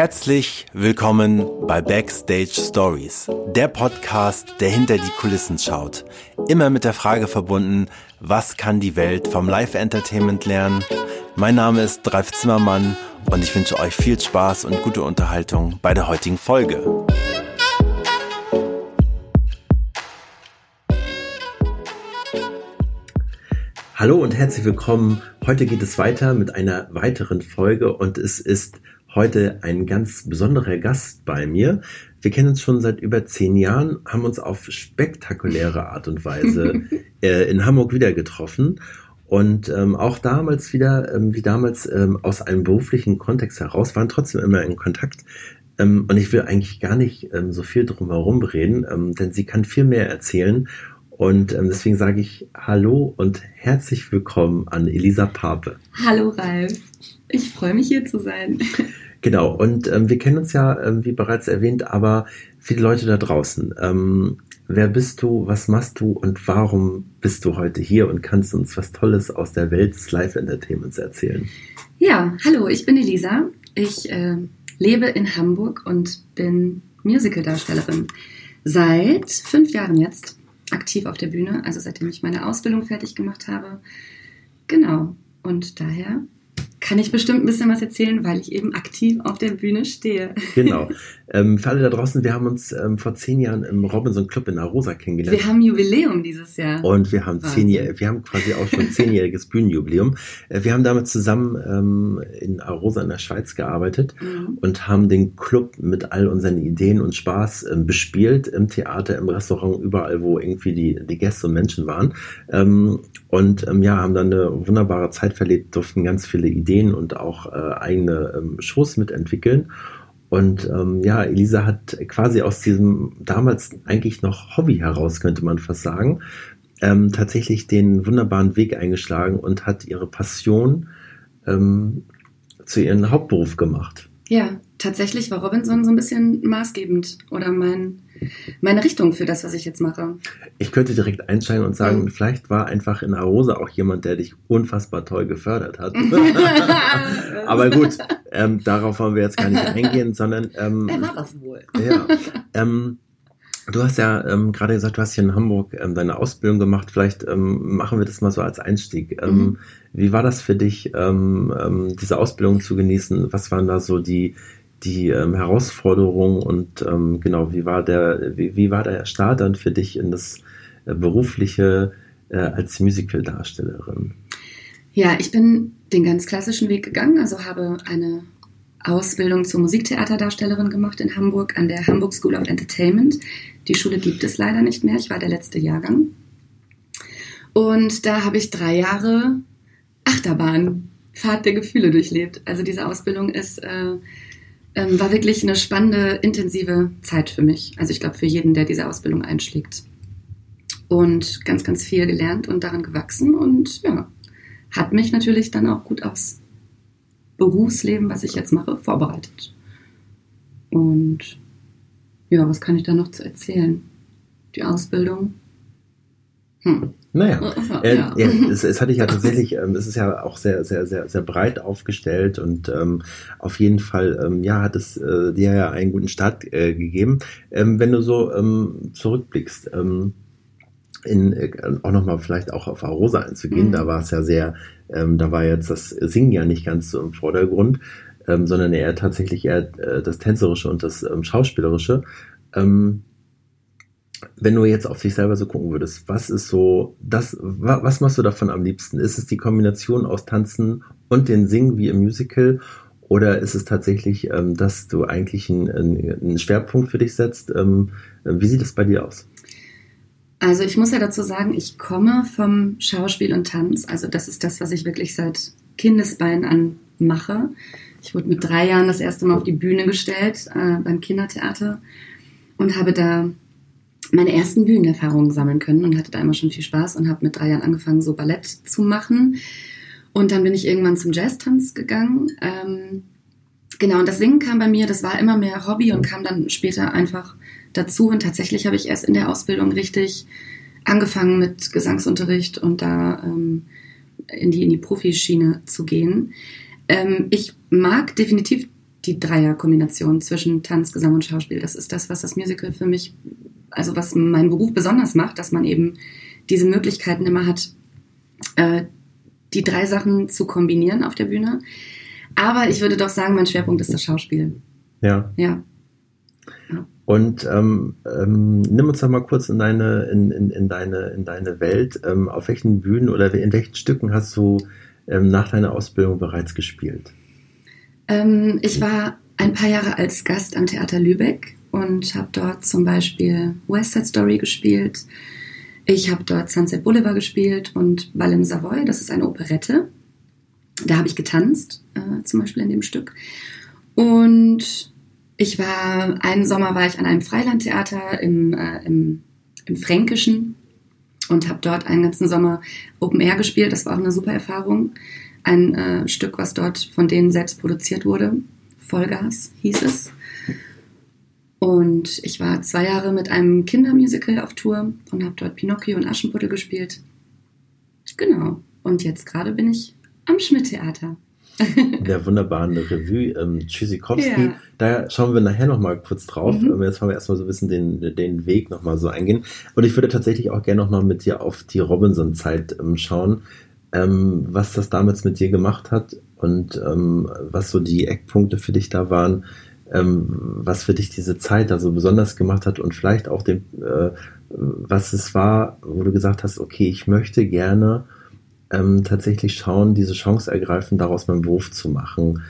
Herzlich willkommen bei Backstage Stories, der Podcast, der hinter die Kulissen schaut. Immer mit der Frage verbunden, was kann die Welt vom Live-Entertainment lernen? Mein Name ist Dreif Zimmermann und ich wünsche euch viel Spaß und gute Unterhaltung bei der heutigen Folge. Hallo und herzlich willkommen. Heute geht es weiter mit einer weiteren Folge und es ist heute ein ganz besonderer Gast bei mir. Wir kennen uns schon seit über zehn Jahren, haben uns auf spektakuläre Art und Weise äh, in Hamburg wieder getroffen und ähm, auch damals wieder, ähm, wie damals ähm, aus einem beruflichen Kontext heraus, waren trotzdem immer in Kontakt. Ähm, und ich will eigentlich gar nicht ähm, so viel drum herum reden, ähm, denn sie kann viel mehr erzählen. Und ähm, deswegen sage ich Hallo und herzlich willkommen an Elisa Pape. Hallo Ralf, ich freue mich hier zu sein. Genau, und ähm, wir kennen uns ja, ähm, wie bereits erwähnt, aber viele Leute da draußen. Ähm, wer bist du, was machst du und warum bist du heute hier und kannst uns was Tolles aus der Welt des Live-Entertainments erzählen? Ja, hallo, ich bin Elisa. Ich äh, lebe in Hamburg und bin Musical-Darstellerin. Seit fünf Jahren jetzt aktiv auf der Bühne, also seitdem ich meine Ausbildung fertig gemacht habe. Genau. Und daher kann ich bestimmt ein bisschen was erzählen, weil ich eben aktiv auf der Bühne stehe. Genau. Ähm, für alle da draußen, wir haben uns ähm, vor zehn Jahren im Robinson Club in Arosa kennengelernt. Wir haben Jubiläum dieses Jahr. Und wir haben zehn Jahre, wir haben quasi auch schon zehnjähriges Bühnenjubiläum. Äh, wir haben damals zusammen ähm, in Arosa in der Schweiz gearbeitet mhm. und haben den Club mit all unseren Ideen und Spaß ähm, bespielt im Theater, im Restaurant, überall, wo irgendwie die, die Gäste und Menschen waren. Und ähm, ja, haben dann eine wunderbare Zeit verlebt, durften ganz viele Ideen und auch äh, eigene ähm, Shows mitentwickeln. Und ähm, ja, Elisa hat quasi aus diesem damals eigentlich noch Hobby heraus, könnte man fast sagen, ähm, tatsächlich den wunderbaren Weg eingeschlagen und hat ihre Passion ähm, zu ihrem Hauptberuf gemacht. Ja, tatsächlich war Robinson so ein bisschen maßgebend oder mein, meine Richtung für das, was ich jetzt mache. Ich könnte direkt einsteigen und sagen, mhm. vielleicht war einfach in Arosa auch jemand, der dich unfassbar toll gefördert hat. Aber gut, ähm, darauf wollen wir jetzt gar nicht eingehen, sondern... Ähm, er war das wohl. Ja, ähm, Du hast ja ähm, gerade gesagt, du hast hier in Hamburg ähm, deine Ausbildung gemacht. Vielleicht ähm, machen wir das mal so als Einstieg. Ähm, mhm. Wie war das für dich, ähm, ähm, diese Ausbildung zu genießen? Was waren da so die, die ähm, Herausforderungen und ähm, genau, wie war der, wie, wie war der Start dann für dich in das äh, berufliche äh, als Musical-Darstellerin? Ja, ich bin den ganz klassischen Weg gegangen, also habe eine Ausbildung zur Musiktheaterdarstellerin gemacht in Hamburg an der Hamburg School of Entertainment. Die Schule gibt es leider nicht mehr. Ich war der letzte Jahrgang. Und da habe ich drei Jahre Achterbahn, Fahrt der Gefühle durchlebt. Also diese Ausbildung ist, äh, äh, war wirklich eine spannende, intensive Zeit für mich. Also ich glaube für jeden, der diese Ausbildung einschlägt. Und ganz, ganz viel gelernt und daran gewachsen und ja, hat mich natürlich dann auch gut aufs Berufsleben, was ich jetzt mache, vorbereitet. Und ja, was kann ich da noch zu erzählen? Die Ausbildung. Hm. Naja, äh, ja. ja es, es, hatte ich ja tatsächlich, ähm, es ist ja auch sehr, sehr, sehr, sehr breit aufgestellt und ähm, auf jeden Fall, ähm, ja, hat es äh, dir ja einen guten Start äh, gegeben. Ähm, wenn du so ähm, zurückblickst, ähm, in, äh, auch nochmal vielleicht auch auf Arosa einzugehen, mhm. da war es ja sehr, ähm, da war jetzt das Singen ja nicht ganz so im Vordergrund, ähm, sondern eher tatsächlich eher äh, das Tänzerische und das ähm, Schauspielerische. Ähm, wenn du jetzt auf dich selber so gucken würdest, was ist so, das, wa, was machst du davon am liebsten? Ist es die Kombination aus Tanzen und den Singen wie im Musical? Oder ist es tatsächlich, ähm, dass du eigentlich einen, einen, Schwerpunkt für dich setzt? Ähm, wie sieht es bei dir aus? Also ich muss ja dazu sagen, ich komme vom Schauspiel und Tanz. Also das ist das, was ich wirklich seit Kindesbeinen an mache. Ich wurde mit drei Jahren das erste Mal auf die Bühne gestellt äh, beim Kindertheater und habe da meine ersten Bühnenerfahrungen sammeln können und hatte da immer schon viel Spaß und habe mit drei Jahren angefangen, so Ballett zu machen. Und dann bin ich irgendwann zum Jazztanz gegangen. Ähm, genau, und das Singen kam bei mir, das war immer mehr Hobby und kam dann später einfach dazu. Und tatsächlich habe ich erst in der Ausbildung richtig angefangen mit Gesangsunterricht und da ähm, in die, in die Profischiene zu gehen. Ähm, ich mag definitiv die Dreierkombination zwischen Tanz, Gesang und Schauspiel. Das ist das, was das Musical für mich, also was meinen Beruf besonders macht, dass man eben diese Möglichkeiten immer hat, äh, die drei Sachen zu kombinieren auf der Bühne. Aber ich würde doch sagen, mein Schwerpunkt ist das Schauspiel. Ja. Ja. Und ähm, ähm, nimm uns doch mal kurz in deine, in, in, in deine, in deine Welt. Ähm, auf welchen Bühnen oder in welchen Stücken hast du ähm, nach deiner Ausbildung bereits gespielt? Ähm, ich war ein paar Jahre als Gast am Theater Lübeck und habe dort zum Beispiel West Side Story gespielt. Ich habe dort Sunset Boulevard gespielt und Ball im Savoy, das ist eine Operette. Da habe ich getanzt, äh, zum Beispiel in dem Stück. Und ich war, einen Sommer war ich an einem Freilandtheater im, äh, im, im Fränkischen und habe dort einen ganzen Sommer Open Air gespielt. Das war auch eine super Erfahrung. Ein äh, Stück, was dort von denen selbst produziert wurde. Vollgas hieß es. Und ich war zwei Jahre mit einem Kindermusical auf Tour und habe dort Pinocchio und Aschenputtel gespielt. Genau. Und jetzt gerade bin ich am Schmidt-Theater der wunderbaren Revue ähm, Tschüssikowski. Ja. Da schauen wir nachher nochmal kurz drauf. Mhm. Ähm, jetzt wollen wir erstmal so ein bisschen den, den Weg nochmal so eingehen. Und ich würde tatsächlich auch gerne nochmal mit dir auf die Robinson-Zeit ähm, schauen, ähm, was das damals mit dir gemacht hat und ähm, was so die Eckpunkte für dich da waren, was für dich diese Zeit da so besonders gemacht hat und vielleicht auch den, äh, was es war, wo du gesagt hast, okay, ich möchte gerne ähm, tatsächlich schauen, diese Chance ergreifen, daraus meinen Beruf zu machen.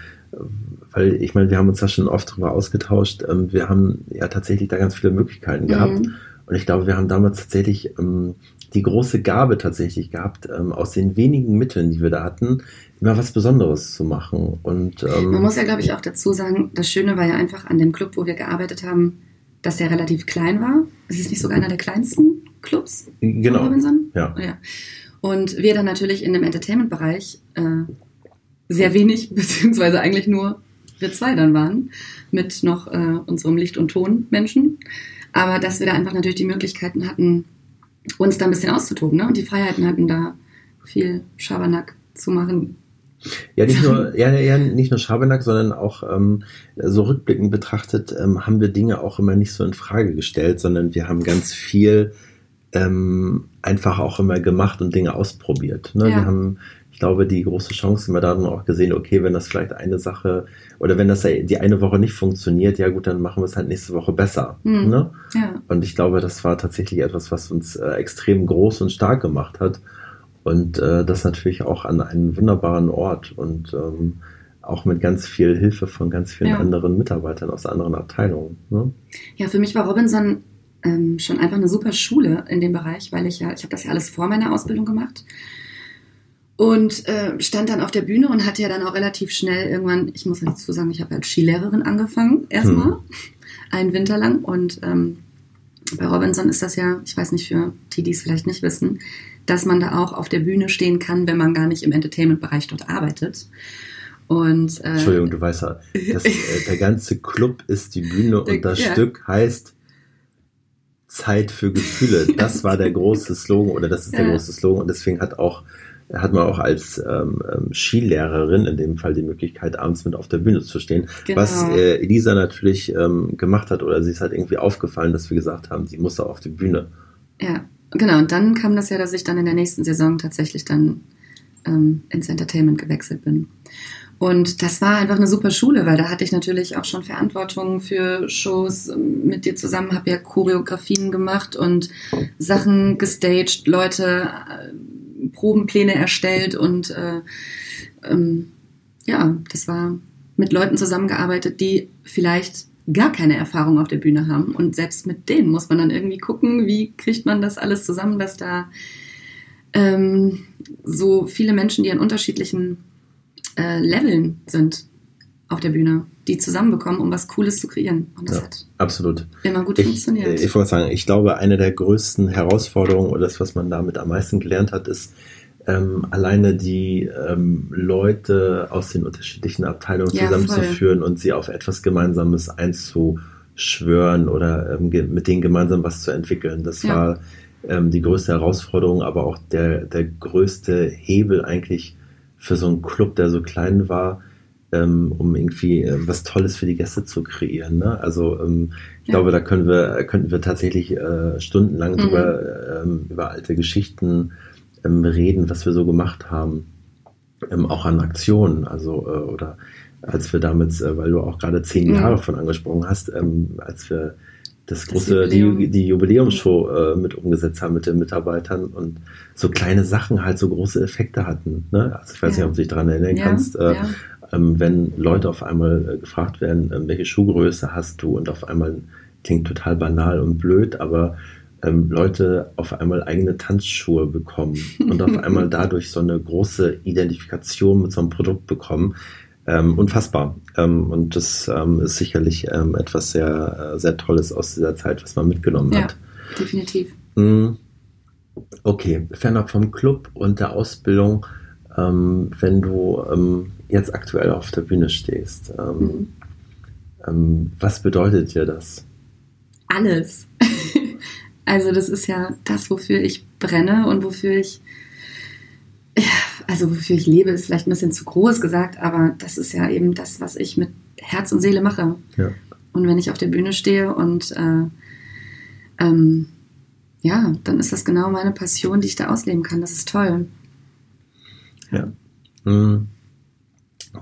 Weil ich meine, wir haben uns da schon oft drüber ausgetauscht. Ähm, wir haben ja tatsächlich da ganz viele Möglichkeiten mhm. gehabt. Und ich glaube, wir haben damals tatsächlich ähm, die große Gabe tatsächlich gehabt, ähm, aus den wenigen Mitteln, die wir da hatten, immer was Besonderes zu machen. Und, ähm, Man muss ja, glaube ich, auch dazu sagen, das Schöne war ja einfach an dem Club, wo wir gearbeitet haben, dass der relativ klein war. Es ist nicht sogar einer der kleinsten Clubs. Genau. Robinson. Ja. ja. Und wir dann natürlich in dem Entertainment-Bereich äh, sehr wenig, beziehungsweise eigentlich nur wir zwei dann waren, mit noch äh, unserem Licht- und Ton-Menschen. Aber dass wir da einfach natürlich die Möglichkeiten hatten, uns da ein bisschen auszutoben ne? und die Freiheiten hatten, da viel Schabernack zu machen. Ja, nicht nur, ja, ja, nicht nur Schabernack, sondern auch ähm, so rückblickend betrachtet ähm, haben wir Dinge auch immer nicht so in Frage gestellt, sondern wir haben ganz viel ähm, einfach auch immer gemacht und Dinge ausprobiert. Ne? Ja. Wir haben, ich glaube, die große Chance immer darin auch gesehen, okay, wenn das vielleicht eine Sache oder wenn das die eine Woche nicht funktioniert, ja gut, dann machen wir es halt nächste Woche besser. Mhm. Ne? Ja. Und ich glaube, das war tatsächlich etwas, was uns äh, extrem groß und stark gemacht hat. Und äh, das natürlich auch an einem wunderbaren Ort und ähm, auch mit ganz viel Hilfe von ganz vielen ja. anderen Mitarbeitern aus anderen Abteilungen. Ne? Ja, für mich war Robinson ähm, schon einfach eine super Schule in dem Bereich, weil ich ja, ich habe das ja alles vor meiner Ausbildung gemacht und äh, stand dann auf der Bühne und hatte ja dann auch relativ schnell irgendwann, ich muss dazu sagen, ich habe als Skilehrerin angefangen erstmal, hm. einen Winter lang und ähm, bei Robinson ist das ja, ich weiß nicht für die, die es vielleicht nicht wissen, dass man da auch auf der Bühne stehen kann, wenn man gar nicht im Entertainment-Bereich dort arbeitet. Und, äh, Entschuldigung, du weißt ja, das, äh, der ganze Club ist die Bühne und das ja. Stück heißt Zeit für Gefühle. Das war der große Slogan oder das ist der große Slogan und deswegen hat auch hat man auch als ähm, ähm, Skilehrerin in dem Fall die Möglichkeit, abends mit auf der Bühne zu stehen. Genau. Was äh, Elisa natürlich ähm, gemacht hat, oder sie ist halt irgendwie aufgefallen, dass wir gesagt haben, sie muss auch auf die Bühne. Ja, genau. Und dann kam das ja, dass ich dann in der nächsten Saison tatsächlich dann ähm, ins Entertainment gewechselt bin. Und das war einfach eine super Schule, weil da hatte ich natürlich auch schon Verantwortung für Shows mit dir zusammen, habe ja Choreografien gemacht und Sachen gestaged, Leute äh, Probenpläne erstellt und äh, ähm, ja, das war mit Leuten zusammengearbeitet, die vielleicht gar keine Erfahrung auf der Bühne haben. Und selbst mit denen muss man dann irgendwie gucken, wie kriegt man das alles zusammen, dass da ähm, so viele Menschen, die an unterschiedlichen äh, Leveln sind auf der Bühne, die zusammenbekommen, um was Cooles zu kreieren. Und das ja, hat absolut. immer gut ich, funktioniert. Ich wollte sagen, ich glaube, eine der größten Herausforderungen oder das, was man damit am meisten gelernt hat, ist, ähm, alleine die ähm, Leute aus den unterschiedlichen Abteilungen ja, zusammenzuführen voll. und sie auf etwas Gemeinsames einzuschwören oder ähm, mit denen gemeinsam was zu entwickeln. Das ja. war ähm, die größte Herausforderung, aber auch der, der größte Hebel eigentlich für so einen Club, der so klein war, ähm, um irgendwie äh, was Tolles für die Gäste zu kreieren. Ne? Also ähm, ich ja. glaube, da können wir, könnten wir tatsächlich äh, stundenlang mhm. drüber, ähm, über alte Geschichten ähm, reden, was wir so gemacht haben. Ähm, auch an Aktionen, also äh, oder als wir damals, äh, weil du auch gerade zehn Jahre von angesprochen hast, ähm, als wir das große, das Jubiläum. die, die Jubiläumsshow äh, mit umgesetzt haben mit den Mitarbeitern und so kleine Sachen halt so große Effekte hatten. Ne? Also ich weiß ja. nicht, ob du dich daran erinnern ja, kannst. Äh, ja. Ähm, wenn Leute auf einmal äh, gefragt werden, äh, welche Schuhgröße hast du und auf einmal klingt total banal und blöd, aber ähm, Leute auf einmal eigene Tanzschuhe bekommen und auf einmal dadurch so eine große Identifikation mit so einem Produkt bekommen, ähm, unfassbar. Ähm, und das ähm, ist sicherlich ähm, etwas sehr, äh, sehr Tolles aus dieser Zeit, was man mitgenommen ja, hat. Definitiv. Mhm. Okay, fernab vom Club und der Ausbildung, ähm, wenn du ähm, jetzt aktuell auf der Bühne stehst, mhm. was bedeutet dir das? Alles. also das ist ja das, wofür ich brenne und wofür ich also wofür ich lebe, ist vielleicht ein bisschen zu groß gesagt, aber das ist ja eben das, was ich mit Herz und Seele mache. Ja. Und wenn ich auf der Bühne stehe und äh, ähm, ja, dann ist das genau meine Passion, die ich da ausleben kann. Das ist toll. Ja. Mhm.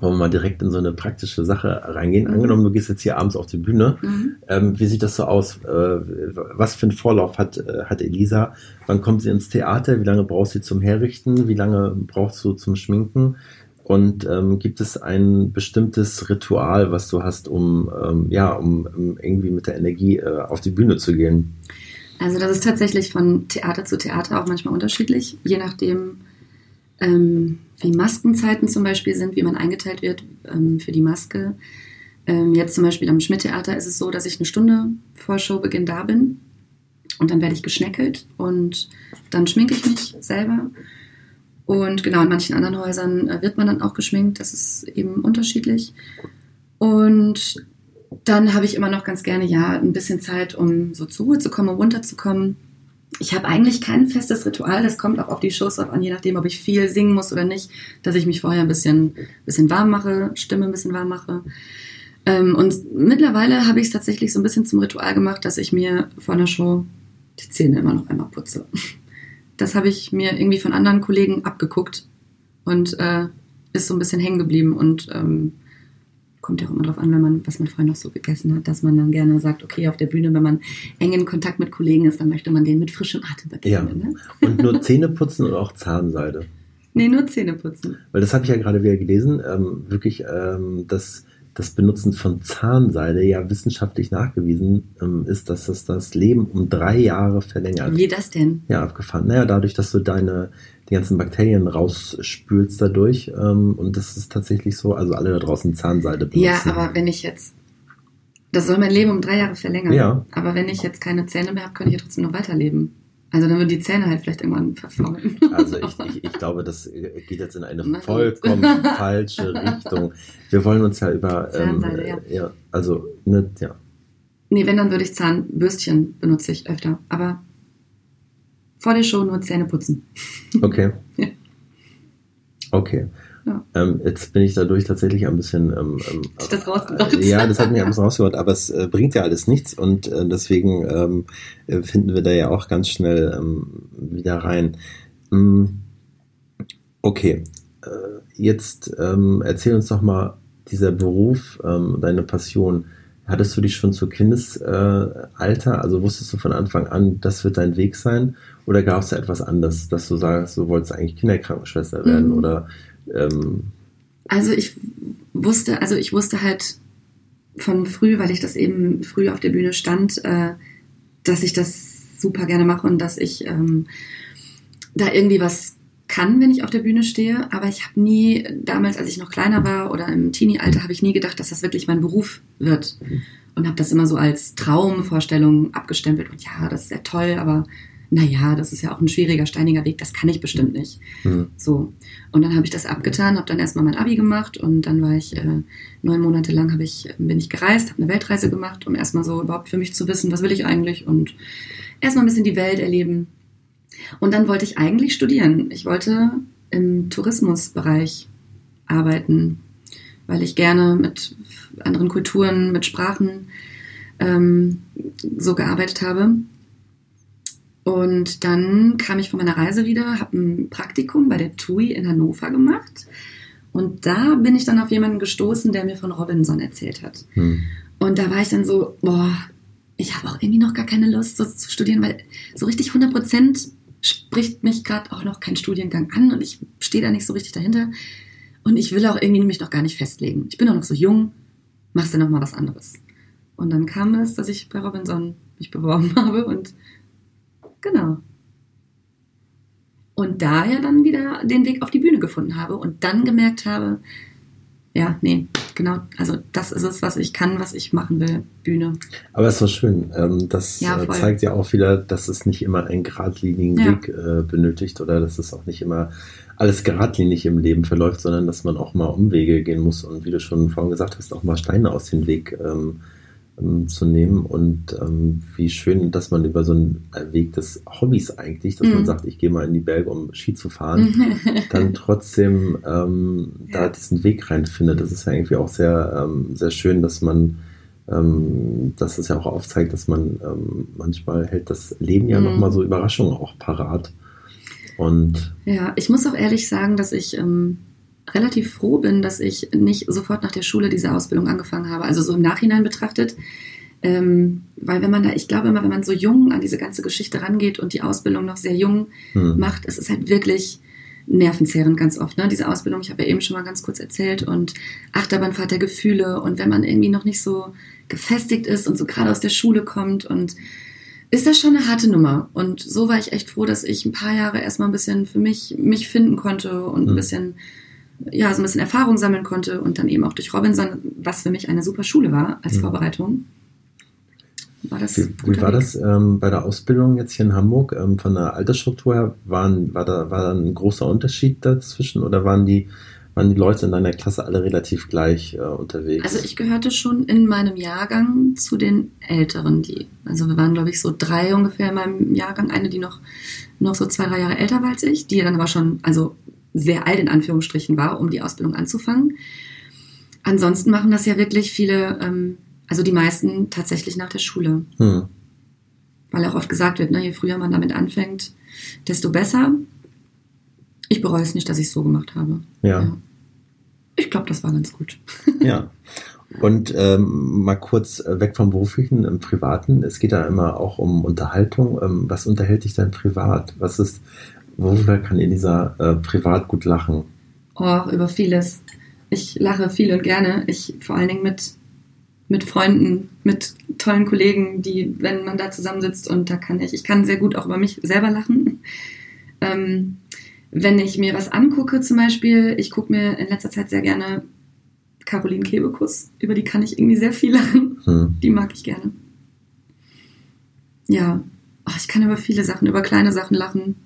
Wollen wir mal direkt in so eine praktische Sache reingehen. Mhm. Angenommen, du gehst jetzt hier abends auf die Bühne. Mhm. Ähm, wie sieht das so aus? Äh, was für einen Vorlauf hat, äh, hat Elisa? Wann kommt sie ins Theater? Wie lange brauchst du zum Herrichten? Wie lange brauchst du zum Schminken? Und ähm, gibt es ein bestimmtes Ritual, was du hast, um, ähm, ja, um, um, irgendwie mit der Energie äh, auf die Bühne zu gehen? Also das ist tatsächlich von Theater zu Theater auch manchmal unterschiedlich, je nachdem, ähm, wie Maskenzeiten zum Beispiel sind, wie man eingeteilt wird ähm, für die Maske. Ähm, jetzt zum Beispiel am Schmidt-Theater ist es so, dass ich eine Stunde vor Showbeginn da bin und dann werde ich geschneckelt und dann schminke ich mich selber. Und genau, in manchen anderen Häusern äh, wird man dann auch geschminkt, das ist eben unterschiedlich. Und dann habe ich immer noch ganz gerne ja ein bisschen Zeit, um so zur Ruhe zu kommen, runterzukommen ich habe eigentlich kein festes Ritual. Das kommt auch auf die Shows an, je nachdem, ob ich viel singen muss oder nicht, dass ich mich vorher ein bisschen, bisschen warm mache, Stimme ein bisschen warm mache. Ähm, und mittlerweile habe ich es tatsächlich so ein bisschen zum Ritual gemacht, dass ich mir vor einer Show die Zähne immer noch einmal putze. Das habe ich mir irgendwie von anderen Kollegen abgeguckt und äh, ist so ein bisschen hängen geblieben und ähm, kommt ja auch immer darauf an, wenn man, was man vorher noch so gegessen hat, dass man dann gerne sagt, okay, auf der Bühne, wenn man eng in Kontakt mit Kollegen ist, dann möchte man den mit frischem Atem begegnen. Ja. Ne? Und nur Zähne putzen oder auch Zahnseide? Nee, nur Zähne putzen. Weil das habe ich ja gerade wieder gelesen, ähm, wirklich, ähm, dass das Benutzen von Zahnseide ja wissenschaftlich nachgewiesen ähm, ist, dass es das Leben um drei Jahre verlängert. Wie das denn? Ja, abgefahren. Naja, dadurch, dass du deine die ganzen Bakterien rausspülst dadurch. Ähm, und das ist tatsächlich so, also alle da draußen Zahnseide benutzen. Ja, aber wenn ich jetzt, das soll mein Leben um drei Jahre verlängern. Ja. Aber wenn ich jetzt keine Zähne mehr habe, könnte ich ja trotzdem noch weiterleben. Also dann würden die Zähne halt vielleicht irgendwann verfaulen. Also ich, ich, ich glaube, das geht jetzt in eine vollkommen falsche Richtung. Wir wollen uns ja über ähm, ja. ja. Also, ne, ja. Nee, wenn, dann würde ich Zahnbürstchen benutze ich öfter. Aber vor der Show nur Zähne putzen. Okay. ja. Okay. Ja. Ähm, jetzt bin ich dadurch tatsächlich ein bisschen. Ähm, ähm, das rausgebracht? Äh, ja, das hat mich ein bisschen rausgebracht, aber es äh, bringt ja alles nichts und äh, deswegen ähm, äh, finden wir da ja auch ganz schnell ähm, wieder rein. Hm, okay, äh, jetzt ähm, erzähl uns doch mal dieser Beruf, deine Passion. Hattest du dich schon zu Kindesalter, also wusstest du von Anfang an, das wird dein Weg sein? Oder gab es da etwas anderes, dass du sagst, du wolltest eigentlich Kinderkrankenschwester werden? Mhm. Oder ähm also ich wusste, also ich wusste halt von früh, weil ich das eben früh auf der Bühne stand, äh, dass ich das super gerne mache und dass ich ähm, da irgendwie was kann, wenn ich auf der Bühne stehe. Aber ich habe nie, damals, als ich noch kleiner war oder im Teenie-Alter, habe ich nie gedacht, dass das wirklich mein Beruf wird. Und habe das immer so als Traumvorstellung abgestempelt. Und ja, das ist sehr toll, aber naja, das ist ja auch ein schwieriger, steiniger Weg, das kann ich bestimmt nicht. Mhm. So. Und dann habe ich das abgetan, habe dann erstmal mein Abi gemacht und dann war ich äh, neun Monate lang ich, bin ich gereist, habe eine Weltreise gemacht, um erstmal so überhaupt für mich zu wissen, was will ich eigentlich und erstmal ein bisschen die Welt erleben. Und dann wollte ich eigentlich studieren. Ich wollte im Tourismusbereich arbeiten. weil ich gerne mit anderen Kulturen, mit Sprachen ähm, so gearbeitet habe. Und dann kam ich von meiner Reise wieder, habe ein Praktikum bei der TUI in Hannover gemacht. Und da bin ich dann auf jemanden gestoßen, der mir von Robinson erzählt hat. Hm. Und da war ich dann so, boah, ich habe auch irgendwie noch gar keine Lust, so zu studieren, weil so richtig 100 Prozent spricht mich gerade auch noch kein Studiengang an und ich stehe da nicht so richtig dahinter. Und ich will auch irgendwie mich noch gar nicht festlegen. Ich bin auch noch so jung, machst du noch mal was anderes. Und dann kam es, dass ich bei Robinson mich beworben habe und Genau. Und daher dann wieder den Weg auf die Bühne gefunden habe und dann gemerkt habe, ja, nee, genau, also das ist es, was ich kann, was ich machen will, Bühne. Aber es war schön. Ähm, das ja, äh, zeigt ja auch wieder, dass es nicht immer einen geradlinigen ja. Weg äh, benötigt oder dass es auch nicht immer alles geradlinig im Leben verläuft, sondern dass man auch mal Umwege gehen muss und wie du schon vorhin gesagt hast, auch mal Steine aus dem Weg ähm, zu nehmen und ähm, wie schön, dass man über so einen Weg des Hobbys eigentlich, dass mhm. man sagt, ich gehe mal in die Berge, um Ski zu fahren, dann trotzdem ähm, ja. da diesen Weg reinfindet. Das ist ja irgendwie auch sehr, ähm, sehr schön, dass man ähm, dass es ja auch aufzeigt, dass man ähm, manchmal hält das Leben ja mhm. nochmal so Überraschungen auch parat. Und ja, ich muss auch ehrlich sagen, dass ich ähm, relativ froh bin, dass ich nicht sofort nach der Schule diese Ausbildung angefangen habe. Also so im Nachhinein betrachtet. Ähm, weil wenn man da, ich glaube immer, wenn man so jung an diese ganze Geschichte rangeht und die Ausbildung noch sehr jung hm. macht, es ist halt wirklich nervenzehrend ganz oft. Ne? Diese Ausbildung, ich habe ja eben schon mal ganz kurz erzählt und Achterbahnfahrt der Gefühle und wenn man irgendwie noch nicht so gefestigt ist und so gerade aus der Schule kommt und ist das schon eine harte Nummer. Und so war ich echt froh, dass ich ein paar Jahre erstmal ein bisschen für mich, mich finden konnte und ein hm. bisschen ja, so ein bisschen Erfahrung sammeln konnte und dann eben auch durch Robinson, was für mich eine super Schule war als mhm. Vorbereitung. War das wie, wie war Weg? das ähm, bei der Ausbildung jetzt hier in Hamburg? Ähm, von der Altersstruktur her, waren, war, da, war da ein großer Unterschied dazwischen oder waren die, waren die Leute in deiner Klasse alle relativ gleich äh, unterwegs? Also ich gehörte schon in meinem Jahrgang zu den Älteren, die, also wir waren glaube ich so drei ungefähr in meinem Jahrgang, eine, die noch, noch so zwei, drei Jahre älter war als ich, die dann aber schon, also sehr alt in Anführungsstrichen war, um die Ausbildung anzufangen. Ansonsten machen das ja wirklich viele, ähm, also die meisten tatsächlich nach der Schule. Hm. Weil auch oft gesagt wird, ne, je früher man damit anfängt, desto besser. Ich bereue es nicht, dass ich es so gemacht habe. Ja. ja. Ich glaube, das war ganz gut. Ja. Und ähm, mal kurz äh, weg vom Beruflichen im Privaten. Es geht da immer auch um Unterhaltung. Ähm, was unterhält dich denn privat? Was ist, Worüber kann Elisa äh, privat gut lachen? Oh, über vieles. Ich lache viel und gerne. Ich vor allen Dingen mit, mit Freunden, mit tollen Kollegen, die, wenn man da zusammensitzt und da kann ich, ich kann sehr gut auch über mich selber lachen. Ähm, wenn ich mir was angucke, zum Beispiel, ich gucke mir in letzter Zeit sehr gerne Caroline Kebekus, über die kann ich irgendwie sehr viel lachen. Hm. Die mag ich gerne. Ja, oh, ich kann über viele Sachen, über kleine Sachen lachen.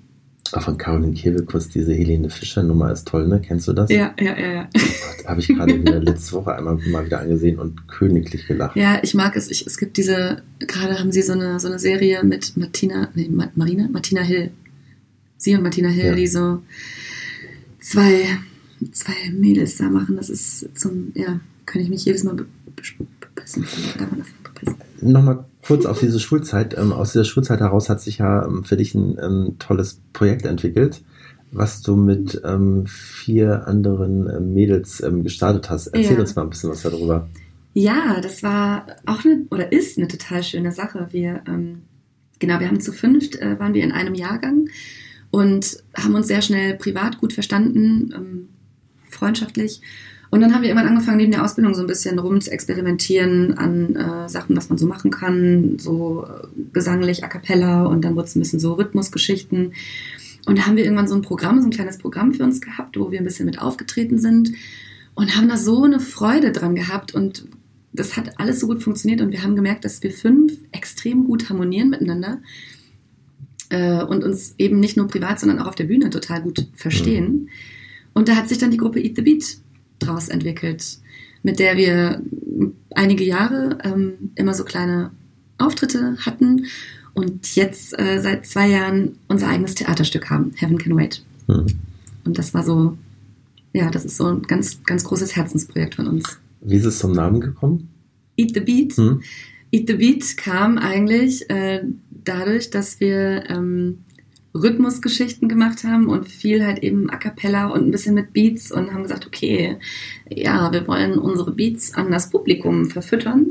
Auch von Caroline Kebekus, diese Helene Fischer-Nummer ist toll, ne? Kennst du das? Ja, ja, ja. ja. Oh Habe ich gerade letzte Woche einmal mal wieder angesehen und königlich gelacht. Ja, ich mag es. Ich, es gibt diese, gerade haben sie so eine, so eine Serie mit Martina, nee, Marina? Martina Hill. Sie und Martina Hill, ja. die so zwei, zwei Mädels da machen. Das ist zum, ja, kann ich mich jedes Mal bepissen. Darf man das Nochmal kurz auf diese Schulzeit. Ähm, aus dieser Schulzeit heraus hat sich ja ähm, für dich ein, ein, tolles Projekt entwickelt, was du mit ähm, vier anderen äh, Mädels ähm, gestartet hast. Erzähl ja. uns mal ein bisschen was darüber. Ja, das war auch eine oder ist eine total schöne Sache. Wir ähm, genau, wir haben zu fünft äh, waren wir in einem Jahrgang und haben uns sehr schnell privat gut verstanden, ähm, freundschaftlich und dann haben wir irgendwann angefangen, neben der Ausbildung so ein bisschen rum zu experimentieren an äh, Sachen, was man so machen kann, so äh, gesanglich, a cappella und dann wurde es ein bisschen so Rhythmusgeschichten. Und da haben wir irgendwann so ein Programm, so ein kleines Programm für uns gehabt, wo wir ein bisschen mit aufgetreten sind und haben da so eine Freude dran gehabt und das hat alles so gut funktioniert und wir haben gemerkt, dass wir fünf extrem gut harmonieren miteinander äh, und uns eben nicht nur privat, sondern auch auf der Bühne total gut verstehen. Mhm. Und da hat sich dann die Gruppe Eat the Beat draus entwickelt, mit der wir einige Jahre ähm, immer so kleine Auftritte hatten und jetzt äh, seit zwei Jahren unser eigenes Theaterstück haben, Heaven Can Wait. Mhm. Und das war so ja, das ist so ein ganz, ganz großes Herzensprojekt von uns. Wie ist es zum Namen gekommen? Eat the Beat. Hm. Eat the Beat kam eigentlich äh, dadurch, dass wir ähm, Rhythmusgeschichten gemacht haben und viel halt eben a cappella und ein bisschen mit Beats und haben gesagt, okay, ja, wir wollen unsere Beats an das Publikum verfüttern.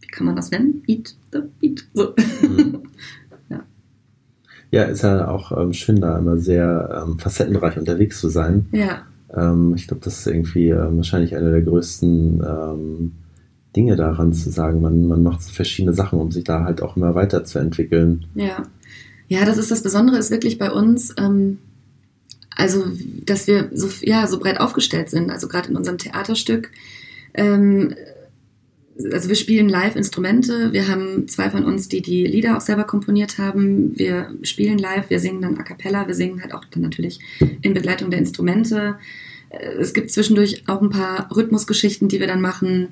Wie kann man das nennen? Eat the Beat. So. Mhm. ja. ja, ist ja auch ähm, schön, da immer sehr ähm, facettenreich unterwegs zu sein. Ja. Ähm, ich glaube, das ist irgendwie äh, wahrscheinlich eine der größten ähm, Dinge daran zu sagen. Man, man macht verschiedene Sachen, um sich da halt auch immer weiterzuentwickeln. Ja. Ja, das ist das Besondere, ist wirklich bei uns, ähm, also, dass wir so, ja, so breit aufgestellt sind. Also gerade in unserem Theaterstück. Ähm, also wir spielen live Instrumente. Wir haben zwei von uns, die die Lieder auch selber komponiert haben. Wir spielen live, wir singen dann a cappella, wir singen halt auch dann natürlich in Begleitung der Instrumente. Äh, es gibt zwischendurch auch ein paar Rhythmusgeschichten, die wir dann machen.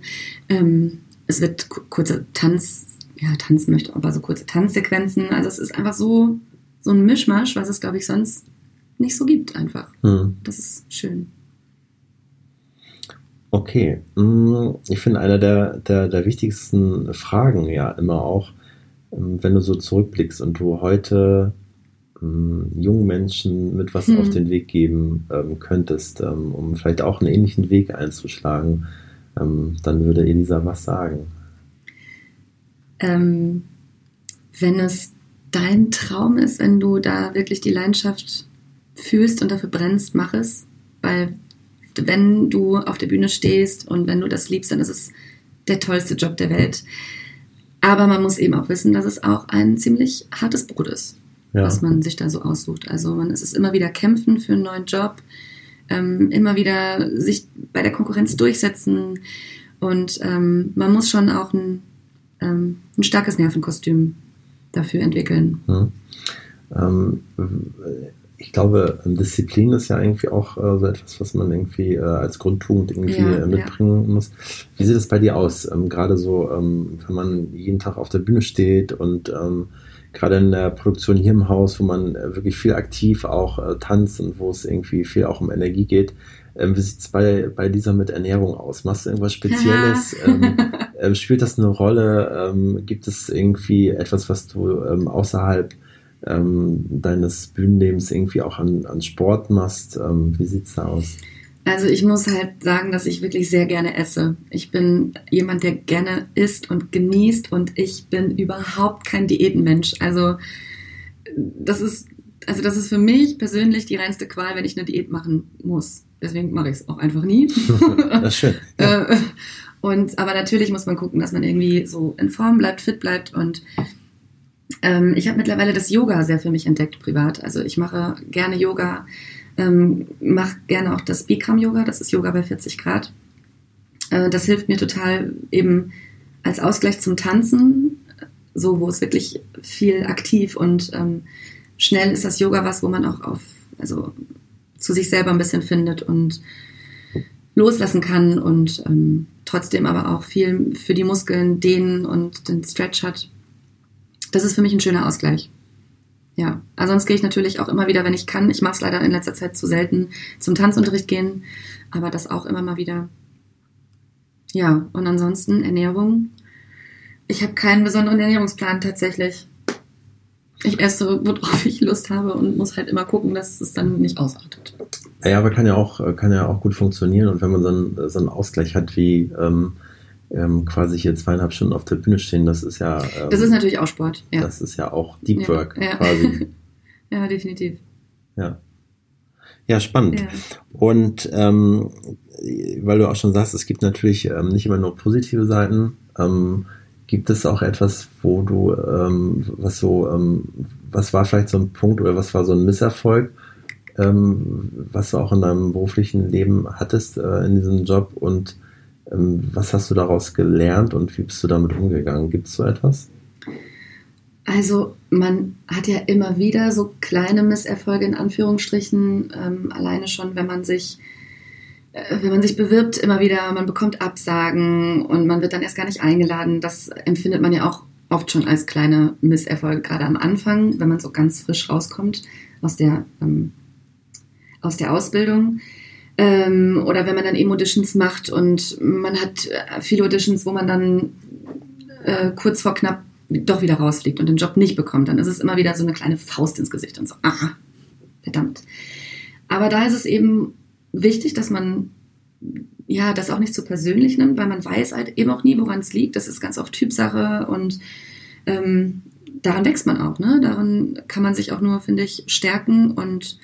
Ähm, es wird kurze Tanz, ja, tanzen möchte, aber so kurze Tanzsequenzen. Also es ist einfach so, so ein Mischmasch, was es, glaube ich, sonst nicht so gibt einfach. Hm. Das ist schön. Okay. Hm, ich finde, eine der, der, der wichtigsten Fragen ja immer auch, ähm, wenn du so zurückblickst und du heute ähm, jungen Menschen mit was hm. auf den Weg geben ähm, könntest, ähm, um vielleicht auch einen ähnlichen Weg einzuschlagen, ähm, dann würde Elisa was sagen. Ähm, wenn es dein Traum ist, wenn du da wirklich die Leidenschaft fühlst und dafür brennst, mach es. Weil wenn du auf der Bühne stehst und wenn du das liebst, dann ist es der tollste Job der Welt. Aber man muss eben auch wissen, dass es auch ein ziemlich hartes Brot ist, ja. was man sich da so aussucht. Also man ist es immer wieder kämpfen für einen neuen Job, ähm, immer wieder sich bei der Konkurrenz durchsetzen und ähm, man muss schon auch ein ähm, ein starkes Nervenkostüm dafür entwickeln. Hm. Ähm, ich glaube, Disziplin ist ja irgendwie auch äh, so etwas, was man irgendwie äh, als Grundtugend irgendwie ja, äh, mitbringen ja. muss. Wie sieht es bei dir aus? Ähm, gerade so, ähm, wenn man jeden Tag auf der Bühne steht und ähm, gerade in der Produktion hier im Haus, wo man äh, wirklich viel aktiv auch äh, tanzt und wo es irgendwie viel auch um Energie geht, ähm, wie sieht es bei, bei dieser mit Ernährung aus? Machst du irgendwas Spezielles? ähm, äh, spielt das eine Rolle? Ähm, gibt es irgendwie etwas, was du ähm, außerhalb ähm, deines Bühnenlebens irgendwie auch an, an Sport machst? Ähm, wie sieht es da aus? Also ich muss halt sagen, dass ich wirklich sehr gerne esse. Ich bin jemand, der gerne isst und genießt und ich bin überhaupt kein Diätenmensch. Also das ist, also das ist für mich persönlich die reinste Qual, wenn ich eine Diät machen muss. Deswegen mache ich es auch einfach nie. das ist schön. Ja. Äh, und, aber natürlich muss man gucken, dass man irgendwie so in Form bleibt, fit bleibt. Und ähm, ich habe mittlerweile das Yoga sehr für mich entdeckt, privat. Also ich mache gerne Yoga, ähm, mache gerne auch das Bikram-Yoga, das ist Yoga bei 40 Grad. Äh, das hilft mir total eben als Ausgleich zum Tanzen, so wo es wirklich viel aktiv und ähm, schnell ist das Yoga was, wo man auch auf, also zu sich selber ein bisschen findet und loslassen kann und ähm, trotzdem aber auch viel für die Muskeln dehnen und den Stretch hat. Das ist für mich ein schöner Ausgleich. Ja, ansonsten gehe ich natürlich auch immer wieder, wenn ich kann. Ich mache es leider in letzter Zeit zu selten zum Tanzunterricht gehen, aber das auch immer mal wieder. Ja, und ansonsten Ernährung. Ich habe keinen besonderen Ernährungsplan tatsächlich ich esse, worauf ich Lust habe und muss halt immer gucken, dass es dann nicht ausartet. Ja, aber kann ja auch, kann ja auch gut funktionieren und wenn man so einen, so einen Ausgleich hat wie ähm, ähm, quasi hier zweieinhalb Stunden auf der Bühne stehen, das ist ja. Ähm, das ist natürlich auch Sport, ja. Das ist ja auch Deep ja, Work ja. quasi. ja, definitiv. Ja. Ja, spannend. Ja. Und ähm, weil du auch schon sagst, es gibt natürlich ähm, nicht immer nur positive Seiten. Ähm, Gibt es auch etwas, wo du, ähm, was so, ähm, was war vielleicht so ein Punkt oder was war so ein Misserfolg, ähm, was du auch in deinem beruflichen Leben hattest äh, in diesem Job und was hast du daraus gelernt und wie bist du damit umgegangen? Gibt es so etwas? Also man hat ja immer wieder so kleine Misserfolge in Anführungsstrichen, ähm, alleine schon, wenn man sich äh, wenn man sich bewirbt, immer wieder, man bekommt Absagen und man wird dann erst gar nicht eingeladen. Das empfindet man ja auch oft schon als kleine Misserfolge, gerade am Anfang, wenn man so ganz frisch rauskommt aus der, ähm, aus der Ausbildung. Ähm, oder wenn man dann eben Auditions macht und man hat äh, viele Auditions, wo man dann äh, kurz vor knapp doch wieder rausfliegt und den Job nicht bekommt, dann ist es immer wieder so eine kleine Faust ins Gesicht und so, aha, verdammt. Aber da ist es eben wichtig, dass man ja das auch nicht so persönlich nimmt, weil man weiß halt eben auch nie, woran es liegt. Das ist ganz oft Typsache und ähm, daran wächst man auch. Ne? Daran kann man sich auch nur, finde ich, stärken und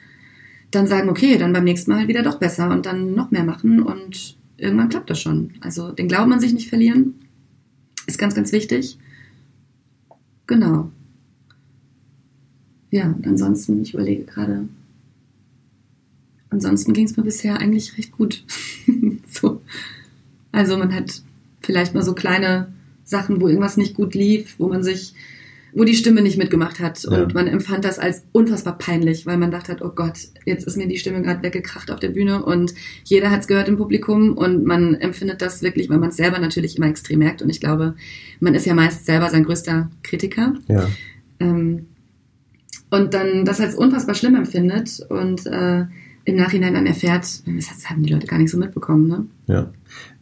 dann sagen, okay, dann beim nächsten Mal wieder doch besser und dann noch mehr machen und irgendwann klappt das schon. Also den Glauben an sich nicht verlieren ist ganz, ganz wichtig. Genau. Ja, und ansonsten, ich überlege gerade, ansonsten ging es mir bisher eigentlich recht gut. so. Also man hat vielleicht mal so kleine Sachen, wo irgendwas nicht gut lief, wo man sich wo die Stimme nicht mitgemacht hat. Und ja. man empfand das als unfassbar peinlich, weil man dachte hat, oh Gott, jetzt ist mir die Stimme gerade weggekracht auf der Bühne und jeder hat es gehört im Publikum und man empfindet das wirklich, weil man es selber natürlich immer extrem merkt. Und ich glaube, man ist ja meist selber sein größter Kritiker. Ja. Ähm, und dann das als unfassbar schlimm empfindet und äh, im Nachhinein dann erfährt, das haben die Leute gar nicht so mitbekommen. Ne? Ja.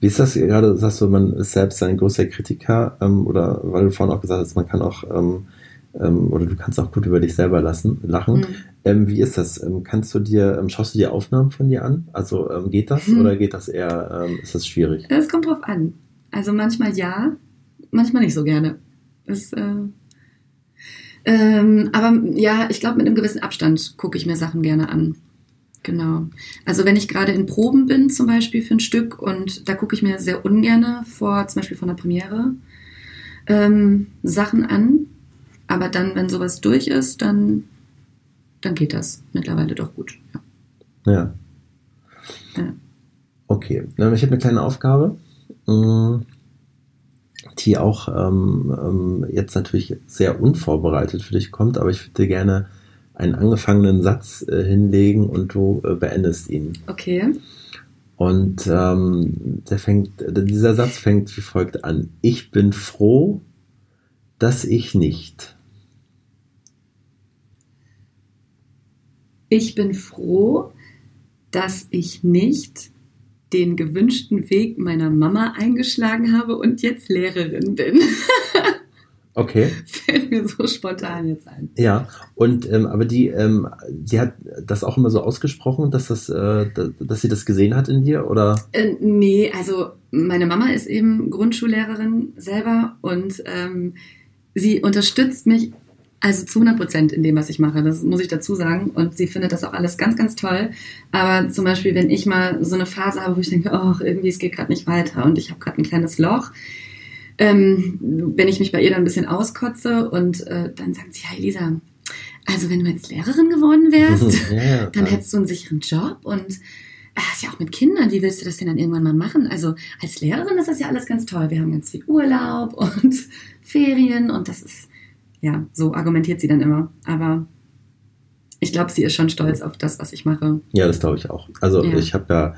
Wie ist das gerade, sagst du, man ist selbst ein großer Kritiker ähm, oder weil du vorhin auch gesagt hast, man kann auch ähm, ähm, oder du kannst auch gut über dich selber lassen, lachen. Mhm. Ähm, wie ist das? Ähm, kannst du dir, ähm, schaust du dir Aufnahmen von dir an? Also geht das mhm. oder geht das eher, ist das schwierig? Es kommt drauf an. Also manchmal ja, manchmal nicht so gerne. Das, äh, aber ja, ich glaube, mit einem gewissen Abstand gucke ich mir Sachen gerne an. Genau. Also wenn ich gerade in Proben bin, zum Beispiel für ein Stück, und da gucke ich mir sehr ungerne vor, zum Beispiel vor einer Premiere, ähm, Sachen an. Aber dann, wenn sowas durch ist, dann, dann geht das mittlerweile doch gut. Ja. ja. ja. Okay. Ich habe eine kleine Aufgabe, mm, die auch ähm, ähm, jetzt natürlich sehr unvorbereitet für dich kommt, aber ich würde gerne einen angefangenen Satz äh, hinlegen und du äh, beendest ihn. Okay. Und ähm, der fängt, dieser Satz fängt wie folgt an. Ich bin froh, dass ich nicht. Ich bin froh, dass ich nicht den gewünschten Weg meiner Mama eingeschlagen habe und jetzt Lehrerin bin. Okay. Fällt mir so spontan jetzt ein. Ja, und ähm, aber die, ähm, die hat das auch immer so ausgesprochen, dass das, äh, dass sie das gesehen hat in dir, oder? Äh, nee, also meine Mama ist eben Grundschullehrerin selber und ähm, sie unterstützt mich also zu 100 Prozent in dem, was ich mache. Das muss ich dazu sagen. Und sie findet das auch alles ganz, ganz toll. Aber zum Beispiel, wenn ich mal so eine Phase habe, wo ich denke, oh, irgendwie es geht gerade nicht weiter und ich habe gerade ein kleines Loch, ähm, wenn ich mich bei ihr dann ein bisschen auskotze und äh, dann sagt sie, ja Elisa, also wenn du jetzt Lehrerin geworden wärst, ja, dann hättest du einen sicheren Job und äh, ist ja auch mit Kindern, wie willst du das denn dann irgendwann mal machen? Also als Lehrerin ist das ja alles ganz toll. Wir haben ganz viel Urlaub und Ferien und das ist, ja, so argumentiert sie dann immer. Aber ich glaube, sie ist schon stolz auf das, was ich mache. Ja, das glaube ich auch. Also ja. ich habe ja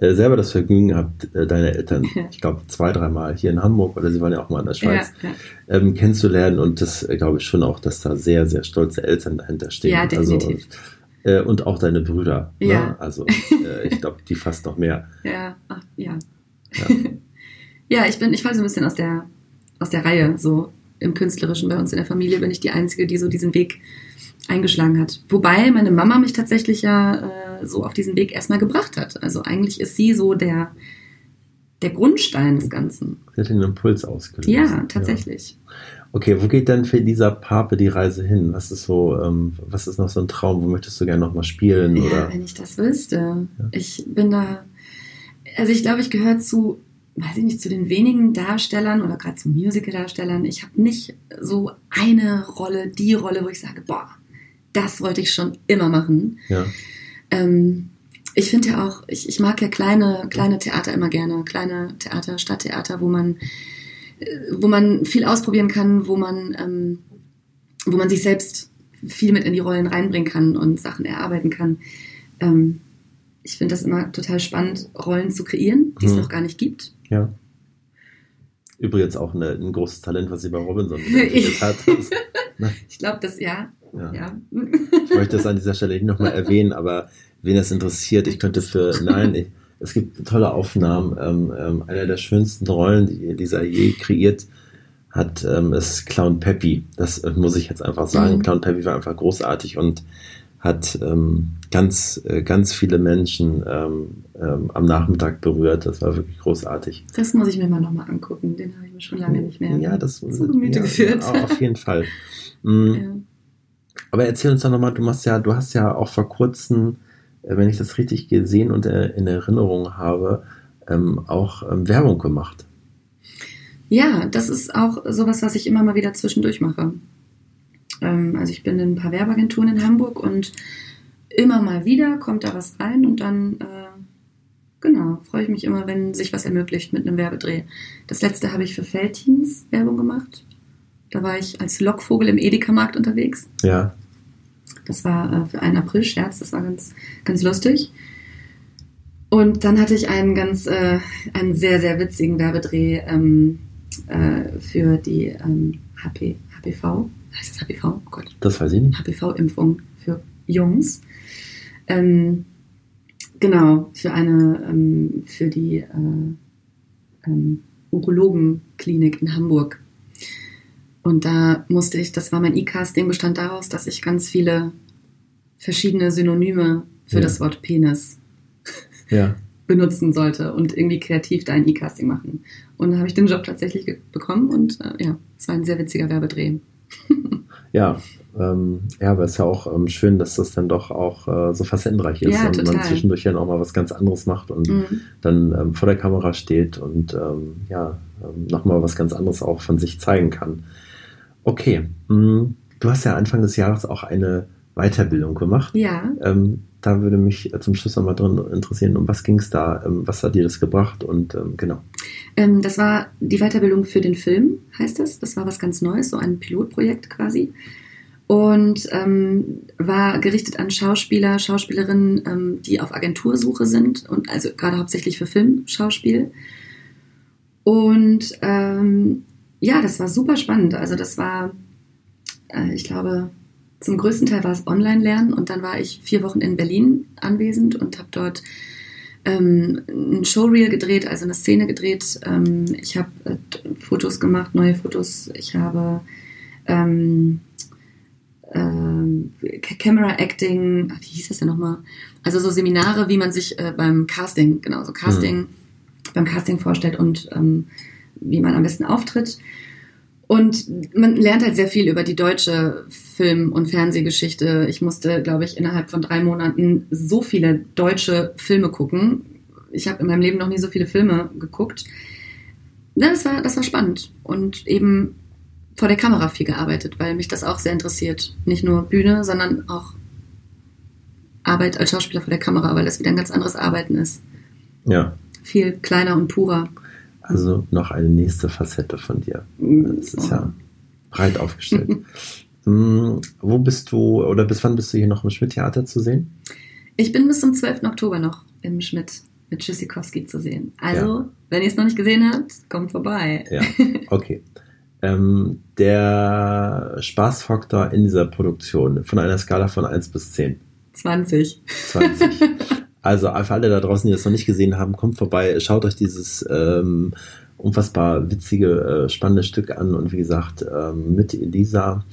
selber das Vergnügen gehabt, äh, deine Eltern, ich glaube, zwei, dreimal hier in Hamburg oder sie waren ja auch mal in der Schweiz, ja, ja. Ähm, kennenzulernen und das äh, glaube ich schon auch, dass da sehr, sehr stolze Eltern dahinter stehen. Ja, also, definitiv. Also, äh, und auch deine Brüder. Ne? Ja. Ne? Also äh, ich glaube, die fast noch mehr. Ja, ach, ja. Ja. ja, ich bin, ich falle so ein bisschen aus der, aus der Reihe, so im Künstlerischen. Bei uns in der Familie bin ich die Einzige, die so diesen Weg eingeschlagen hat. Wobei meine Mama mich tatsächlich ja äh, so auf diesen Weg erstmal gebracht hat. Also eigentlich ist sie so der, der Grundstein des Ganzen. Sie hat den Impuls ausgelöst. Ja, tatsächlich. Ja. Okay, wo geht denn für Lisa Pape die Reise hin? Was ist so, ähm, was ist noch so ein Traum? Wo möchtest du gerne nochmal spielen? Ja, oder? wenn ich das wüsste. Ja. Ich bin da, also ich glaube, ich gehöre zu, weiß ich nicht, zu den wenigen Darstellern oder gerade zu Musical-Darstellern. Ich habe nicht so eine Rolle, die Rolle, wo ich sage, boah, das wollte ich schon immer machen. Ja. Ähm, ich finde ja auch, ich, ich mag ja kleine, kleine Theater immer gerne, kleine Theater, Stadttheater, wo man, äh, wo man viel ausprobieren kann, wo man, ähm, wo man sich selbst viel mit in die Rollen reinbringen kann und Sachen erarbeiten kann. Ähm, ich finde das immer total spannend, Rollen zu kreieren, die es mhm. noch gar nicht gibt. Ja. Übrigens auch eine, ein großes Talent, was sie bei Robinson entwickelt hat. ich glaube, das ja. Ja. ja. ich möchte das an dieser Stelle nicht nochmal erwähnen, aber wen das interessiert, ich könnte für, nein, ich, es gibt tolle Aufnahmen. Ähm, ähm, einer der schönsten Rollen, die dieser je kreiert hat, ähm, ist Clown Peppy. Das äh, muss ich jetzt einfach sagen. Mhm. Clown Peppy war einfach großartig und hat ähm, ganz, äh, ganz viele Menschen ähm, ähm, am Nachmittag berührt. Das war wirklich großartig. Das muss ich mir mal nochmal angucken. Den habe ich mir schon lange nicht mehr ja, das, zu Gemüte ja, geführt. Auf jeden Fall. Mhm. Ja. Aber erzähl uns doch nochmal, du machst ja, du hast ja auch vor kurzem, äh, wenn ich das richtig gesehen und äh, in Erinnerung habe, ähm, auch ähm, Werbung gemacht. Ja, das ist auch sowas, was ich immer mal wieder zwischendurch mache. Ähm, also ich bin in ein paar Werbeagenturen in Hamburg und immer mal wieder kommt da was rein und dann, äh, genau, freue ich mich immer, wenn sich was ermöglicht mit einem Werbedreh. Das letzte habe ich für Feltins Werbung gemacht. Da war ich als Lockvogel im Edeka-Markt unterwegs. Ja. Das war äh, für einen April-Scherz, das war ganz, ganz lustig. Und dann hatte ich einen ganz, äh, einen sehr, sehr witzigen Werbedreh ähm, äh, für die ähm, HP, HPV, heißt das HPV? Oh Gott. Das weiß ich nicht. HPV-Impfung für Jungs. Ähm, genau, für eine, ähm, für die äh, ähm, Urologenklinik in Hamburg. Und da musste ich, das war mein E-Casting, bestand daraus, dass ich ganz viele verschiedene Synonyme für ja. das Wort Penis ja. benutzen sollte und irgendwie kreativ da ein E-Casting machen. Und da habe ich den Job tatsächlich bekommen und äh, ja, es war ein sehr witziger Werbedreh. ja, ähm, ja, aber es ist ja auch ähm, schön, dass das dann doch auch äh, so facettenreich ist ja, und total. man zwischendurch dann auch mal was ganz anderes macht und mhm. dann ähm, vor der Kamera steht und ähm, ja, ähm, nochmal was ganz anderes auch von sich zeigen kann. Okay, mhm. du hast ja Anfang des Jahres auch eine Weiterbildung gemacht. Ja. Ähm, da würde mich zum Schluss nochmal drin interessieren, um was ging es da, ähm, was hat dir das gebracht und ähm, genau. Das war die Weiterbildung für den Film, heißt es. Das war was ganz Neues, so ein Pilotprojekt quasi. Und war gerichtet an Schauspieler, Schauspielerinnen, die auf Agentursuche sind und also gerade hauptsächlich für Filmschauspiel. Und ähm, ja, das war super spannend. Also das war, äh, ich glaube, zum größten Teil war es Online-Lernen und dann war ich vier Wochen in Berlin anwesend und habe dort ähm, ein Showreel gedreht, also eine Szene gedreht. Ähm, ich habe äh, Fotos gemacht, neue Fotos. Ich habe ähm, ähm, Camera Acting, wie hieß das denn nochmal? Also so Seminare, wie man sich äh, beim Casting, genau, so Casting, mhm. Beim Casting vorstellt und ähm, wie man am besten auftritt. Und man lernt halt sehr viel über die deutsche Film- und Fernsehgeschichte. Ich musste, glaube ich, innerhalb von drei Monaten so viele deutsche Filme gucken. Ich habe in meinem Leben noch nie so viele Filme geguckt. Das war, das war spannend. Und eben vor der Kamera viel gearbeitet, weil mich das auch sehr interessiert. Nicht nur Bühne, sondern auch Arbeit als Schauspieler vor der Kamera, weil das wieder ein ganz anderes Arbeiten ist. Ja. Viel kleiner und purer. Also noch eine nächste Facette von dir. Das ist ja breit aufgestellt. hm, wo bist du oder bis wann bist du hier noch im Schmidt-Theater zu sehen? Ich bin bis zum 12. Oktober noch im Schmidt mit Tschüssikowski zu sehen. Also, ja. wenn ihr es noch nicht gesehen habt, kommt vorbei. Ja, okay. ähm, der Spaßfaktor in dieser Produktion von einer Skala von 1 bis 10. 20. 20. Also für alle da draußen, die das noch nicht gesehen haben, kommt vorbei, schaut euch dieses ähm, unfassbar witzige, äh, spannende Stück an und wie gesagt, ähm, mit Elisa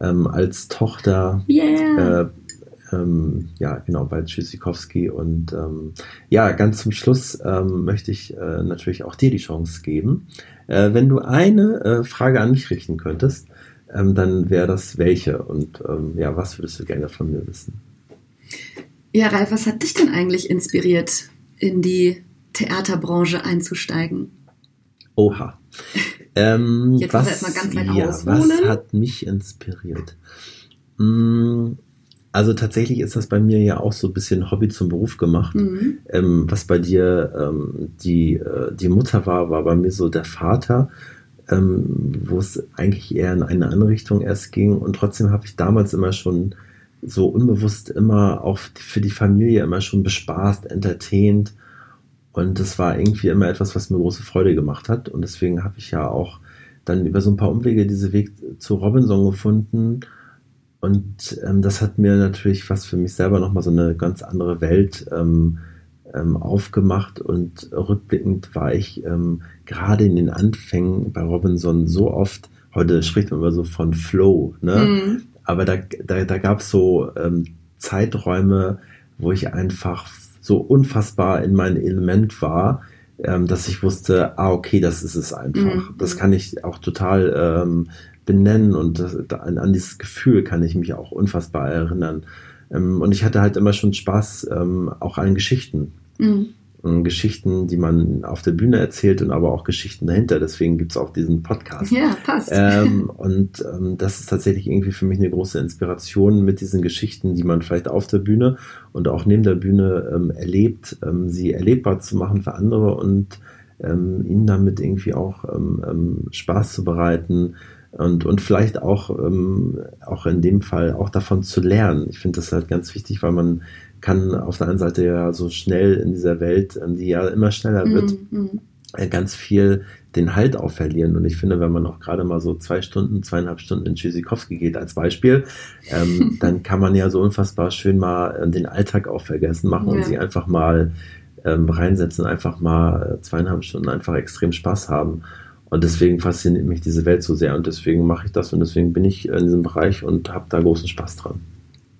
ähm, als Tochter. Yeah. Äh, ähm, ja, genau, bei Tschüssikowski. Und ähm, ja, ganz zum Schluss ähm, möchte ich äh, natürlich auch dir die Chance geben. Äh, wenn du eine äh, Frage an mich richten könntest, ähm, dann wäre das welche und ähm, ja, was würdest du gerne von mir wissen? Ja, Ralf, was hat dich denn eigentlich inspiriert, in die Theaterbranche einzusteigen? Oha. Ähm, Jetzt was, erstmal ganz weit ja, ausholen. Was hat mich inspiriert? Hm, also tatsächlich ist das bei mir ja auch so ein bisschen Hobby zum Beruf gemacht. Mhm. Ähm, was bei dir ähm, die, äh, die Mutter war, war bei mir so der Vater, ähm, wo es eigentlich eher in eine andere Richtung erst ging. Und trotzdem habe ich damals immer schon so unbewusst immer auch für die Familie immer schon bespaßt, entertained. Und das war irgendwie immer etwas, was mir große Freude gemacht hat. Und deswegen habe ich ja auch dann über so ein paar Umwege diesen Weg zu Robinson gefunden. Und ähm, das hat mir natürlich was für mich selber nochmal so eine ganz andere Welt ähm, ähm, aufgemacht. Und rückblickend war ich ähm, gerade in den Anfängen bei Robinson so oft, heute spricht man immer so von Flow, ne? Mhm. Aber da, da, da gab es so ähm, Zeiträume, wo ich einfach so unfassbar in meinem Element war, ähm, dass ich wusste, ah, okay, das ist es einfach. Mhm. Das kann ich auch total ähm, benennen und das, an, an, dieses Gefühl kann ich mich auch unfassbar erinnern. Ähm, und ich hatte halt immer schon Spaß ähm, auch an Geschichten. Mhm. Geschichten, die man auf der Bühne erzählt und aber auch Geschichten dahinter. Deswegen gibt es auch diesen Podcast. Ja, passt. Ähm, und ähm, das ist tatsächlich irgendwie für mich eine große Inspiration mit diesen Geschichten, die man vielleicht auf der Bühne und auch neben der Bühne ähm, erlebt, ähm, sie erlebbar zu machen für andere und ähm, ihnen damit irgendwie auch ähm, Spaß zu bereiten, und, und vielleicht auch, ähm, auch in dem Fall auch davon zu lernen. Ich finde das halt ganz wichtig, weil man kann auf der einen Seite ja so schnell in dieser Welt, ähm, die ja immer schneller mhm, wird, mm, ganz viel den Halt auch verlieren. Und ich finde, wenn man auch gerade mal so zwei Stunden, zweieinhalb Stunden in Tschüssikowski geht als Beispiel, ähm, dann kann man ja so unfassbar schön mal äh, den Alltag auch vergessen machen ja. und sich einfach mal ähm, reinsetzen, einfach mal zweieinhalb Stunden einfach extrem Spaß haben. Und deswegen fasziniert mich diese Welt so sehr und deswegen mache ich das und deswegen bin ich in diesem Bereich und habe da großen Spaß dran.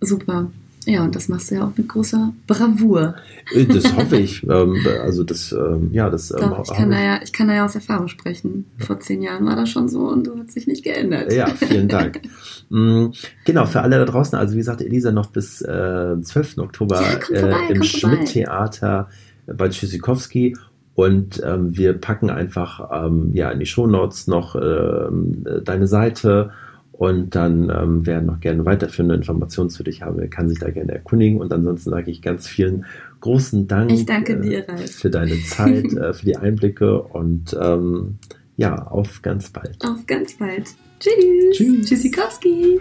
Super. Ja, und das machst du ja auch mit großer Bravour. Äh, das hoffe ich. ähm, also das, ähm, ja, das. Ähm, Doch, ich, kann da ja, ich kann da ja aus Erfahrung sprechen. Vor zehn Jahren war das schon so und du hast sich nicht geändert. Ja, vielen Dank. mm, genau, für alle da draußen, also wie gesagt, Elisa noch bis äh, 12. Oktober ja, vorbei, äh, im Schmidt-Theater bei Tschüssikowski und ähm, wir packen einfach ähm, ja in die Shownotes noch ähm, deine Seite und dann ähm, wer noch gerne weiterführende Informationen zu dich haben, kann sich da gerne erkundigen. Und ansonsten sage ich ganz vielen großen Dank ich danke dir, äh, für deine Zeit, äh, für die Einblicke und ähm, ja, auf ganz bald. Auf ganz bald. Tschüss. Tschüss. Tschüssikowski.